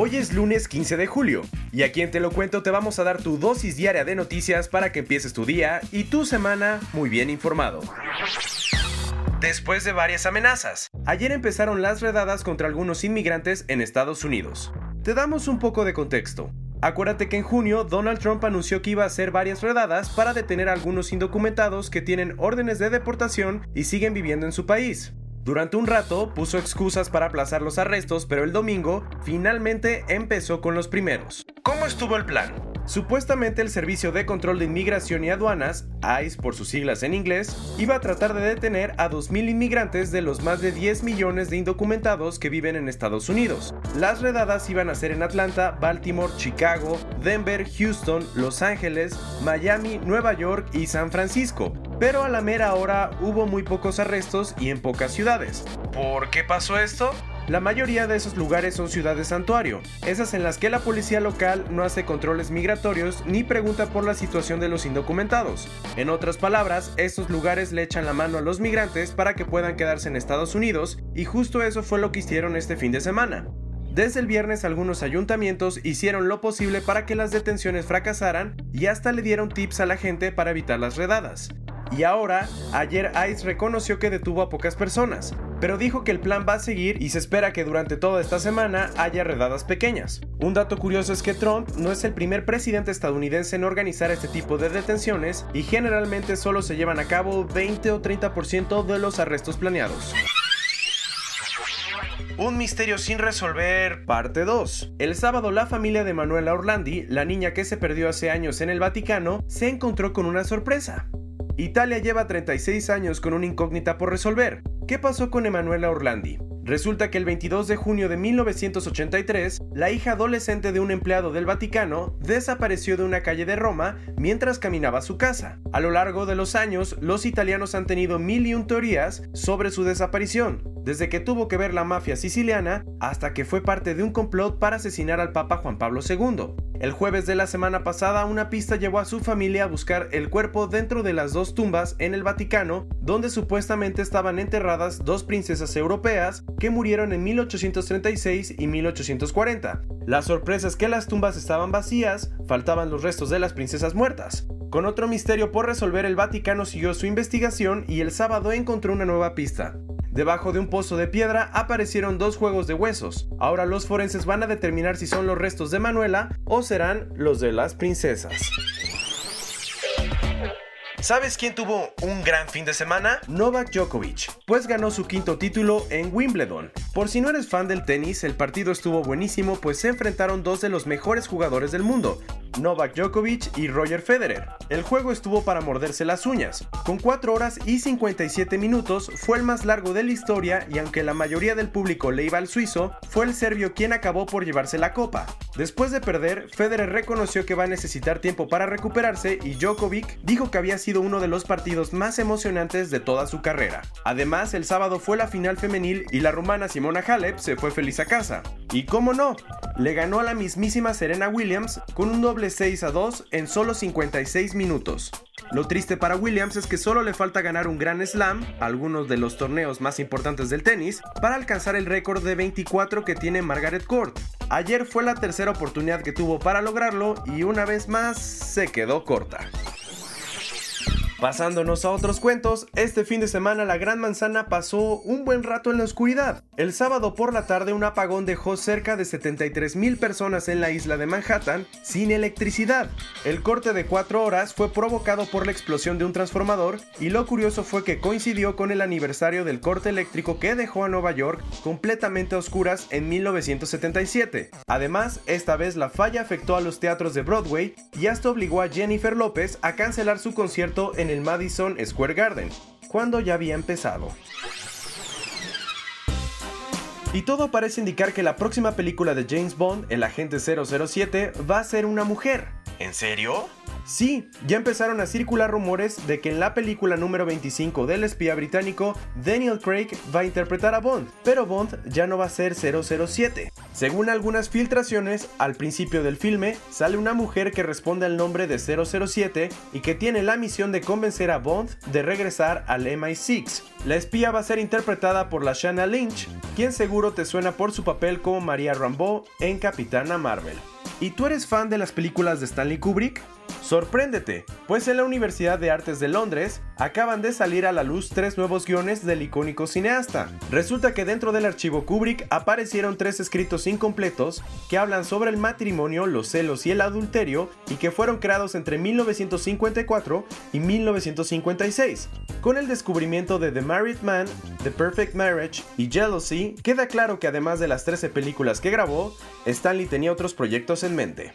Hoy es lunes 15 de julio y aquí en Te lo cuento te vamos a dar tu dosis diaria de noticias para que empieces tu día y tu semana muy bien informado. Después de varias amenazas, ayer empezaron las redadas contra algunos inmigrantes en Estados Unidos. Te damos un poco de contexto. Acuérdate que en junio Donald Trump anunció que iba a hacer varias redadas para detener a algunos indocumentados que tienen órdenes de deportación y siguen viviendo en su país. Durante un rato puso excusas para aplazar los arrestos, pero el domingo finalmente empezó con los primeros. ¿Cómo estuvo el plan? Supuestamente el Servicio de Control de Inmigración y Aduanas, ICE por sus siglas en inglés, iba a tratar de detener a 2.000 inmigrantes de los más de 10 millones de indocumentados que viven en Estados Unidos. Las redadas iban a ser en Atlanta, Baltimore, Chicago, Denver, Houston, Los Ángeles, Miami, Nueva York y San Francisco. Pero a la mera hora hubo muy pocos arrestos y en pocas ciudades. ¿Por qué pasó esto? La mayoría de esos lugares son ciudades santuario, esas en las que la policía local no hace controles migratorios ni pregunta por la situación de los indocumentados. En otras palabras, estos lugares le echan la mano a los migrantes para que puedan quedarse en Estados Unidos y justo eso fue lo que hicieron este fin de semana. Desde el viernes algunos ayuntamientos hicieron lo posible para que las detenciones fracasaran y hasta le dieron tips a la gente para evitar las redadas. Y ahora, ayer ICE reconoció que detuvo a pocas personas, pero dijo que el plan va a seguir y se espera que durante toda esta semana haya redadas pequeñas. Un dato curioso es que Trump no es el primer presidente estadounidense en organizar este tipo de detenciones y generalmente solo se llevan a cabo 20 o 30% de los arrestos planeados. Un misterio sin resolver, parte 2. El sábado la familia de Manuela Orlandi, la niña que se perdió hace años en el Vaticano, se encontró con una sorpresa. Italia lleva 36 años con una incógnita por resolver. ¿Qué pasó con Emanuela Orlandi? Resulta que el 22 de junio de 1983, la hija adolescente de un empleado del Vaticano desapareció de una calle de Roma mientras caminaba a su casa. A lo largo de los años, los italianos han tenido mil y un teorías sobre su desaparición, desde que tuvo que ver la mafia siciliana hasta que fue parte de un complot para asesinar al Papa Juan Pablo II. El jueves de la semana pasada, una pista llevó a su familia a buscar el cuerpo dentro de las dos tumbas en el Vaticano, donde supuestamente estaban enterradas dos princesas europeas que murieron en 1836 y 1840. La sorpresa es que las tumbas estaban vacías, faltaban los restos de las princesas muertas. Con otro misterio por resolver, el Vaticano siguió su investigación y el sábado encontró una nueva pista. Debajo de un pozo de piedra aparecieron dos juegos de huesos. Ahora los forenses van a determinar si son los restos de Manuela o serán los de las princesas. ¿Sabes quién tuvo un gran fin de semana? Novak Djokovic, pues ganó su quinto título en Wimbledon. Por si no eres fan del tenis, el partido estuvo buenísimo pues se enfrentaron dos de los mejores jugadores del mundo, Novak Djokovic y Roger Federer. El juego estuvo para morderse las uñas. Con 4 horas y 57 minutos fue el más largo de la historia y aunque la mayoría del público le iba al suizo, fue el serbio quien acabó por llevarse la copa. Después de perder, Federer reconoció que va a necesitar tiempo para recuperarse y Djokovic dijo que había sido uno de los partidos más emocionantes de toda su carrera. Además, el sábado fue la final femenil y la rumana Simona Halep se fue feliz a casa. Y cómo no, le ganó a la mismísima Serena Williams con un doble 6 a 2 en solo 56 minutos. Lo triste para Williams es que solo le falta ganar un Grand Slam, algunos de los torneos más importantes del tenis, para alcanzar el récord de 24 que tiene Margaret Court. Ayer fue la tercera oportunidad que tuvo para lograrlo y una vez más se quedó corta. Pasándonos a otros cuentos, este fin de semana la Gran Manzana pasó un buen rato en la oscuridad. El sábado por la tarde un apagón dejó cerca de 73 mil personas en la isla de Manhattan sin electricidad. El corte de 4 horas fue provocado por la explosión de un transformador y lo curioso fue que coincidió con el aniversario del corte eléctrico que dejó a Nueva York completamente a oscuras en 1977. Además, esta vez la falla afectó a los teatros de Broadway y hasta obligó a Jennifer López a cancelar su concierto en el Madison Square Garden, cuando ya había empezado. Y todo parece indicar que la próxima película de James Bond, El Agente 007, va a ser una mujer. ¿En serio? Sí, ya empezaron a circular rumores de que en la película número 25 del espía británico, Daniel Craig va a interpretar a Bond, pero Bond ya no va a ser 007. Según algunas filtraciones, al principio del filme sale una mujer que responde al nombre de 007 y que tiene la misión de convencer a Bond de regresar al MI6. La espía va a ser interpretada por la Shanna Lynch, quien seguro te suena por su papel como María Rambeau en Capitana Marvel. ¿Y tú eres fan de las películas de Stanley Kubrick? Sorpréndete, pues en la Universidad de Artes de Londres acaban de salir a la luz tres nuevos guiones del icónico cineasta. Resulta que dentro del archivo Kubrick aparecieron tres escritos incompletos que hablan sobre el matrimonio, los celos y el adulterio y que fueron creados entre 1954 y 1956. Con el descubrimiento de The Married Man, The Perfect Marriage y Jealousy, queda claro que además de las 13 películas que grabó, Stanley tenía otros proyectos en mente.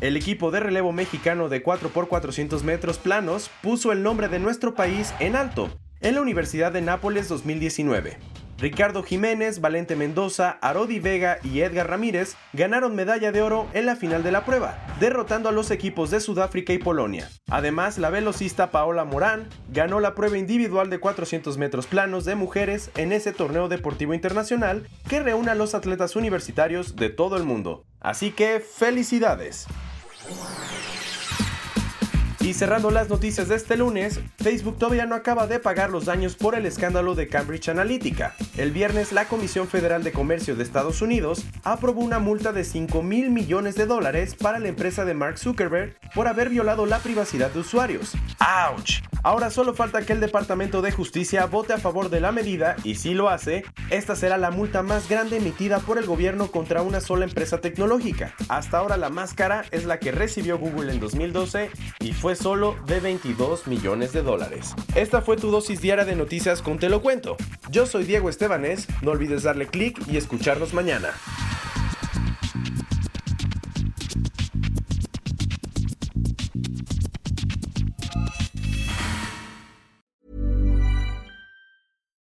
El equipo de relevo mexicano de 4x400 metros planos puso el nombre de nuestro país en alto en la Universidad de Nápoles 2019. Ricardo Jiménez, Valente Mendoza, Arodi Vega y Edgar Ramírez ganaron medalla de oro en la final de la prueba, derrotando a los equipos de Sudáfrica y Polonia. Además, la velocista Paola Morán ganó la prueba individual de 400 metros planos de mujeres en ese torneo deportivo internacional que reúne a los atletas universitarios de todo el mundo. Así que, felicidades. Y cerrando las noticias de este lunes, Facebook todavía no acaba de pagar los daños por el escándalo de Cambridge Analytica. El viernes, la Comisión Federal de Comercio de Estados Unidos aprobó una multa de 5 mil millones de dólares para la empresa de Mark Zuckerberg por haber violado la privacidad de usuarios. ¡Auch! Ahora solo falta que el Departamento de Justicia vote a favor de la medida y si lo hace, esta será la multa más grande emitida por el gobierno contra una sola empresa tecnológica. Hasta ahora la más cara es la que recibió Google en 2012 y fue solo de 22 millones de dólares. Esta fue tu dosis diaria de noticias con Te lo cuento. Yo soy Diego Estebanés, no olvides darle clic y escucharnos mañana.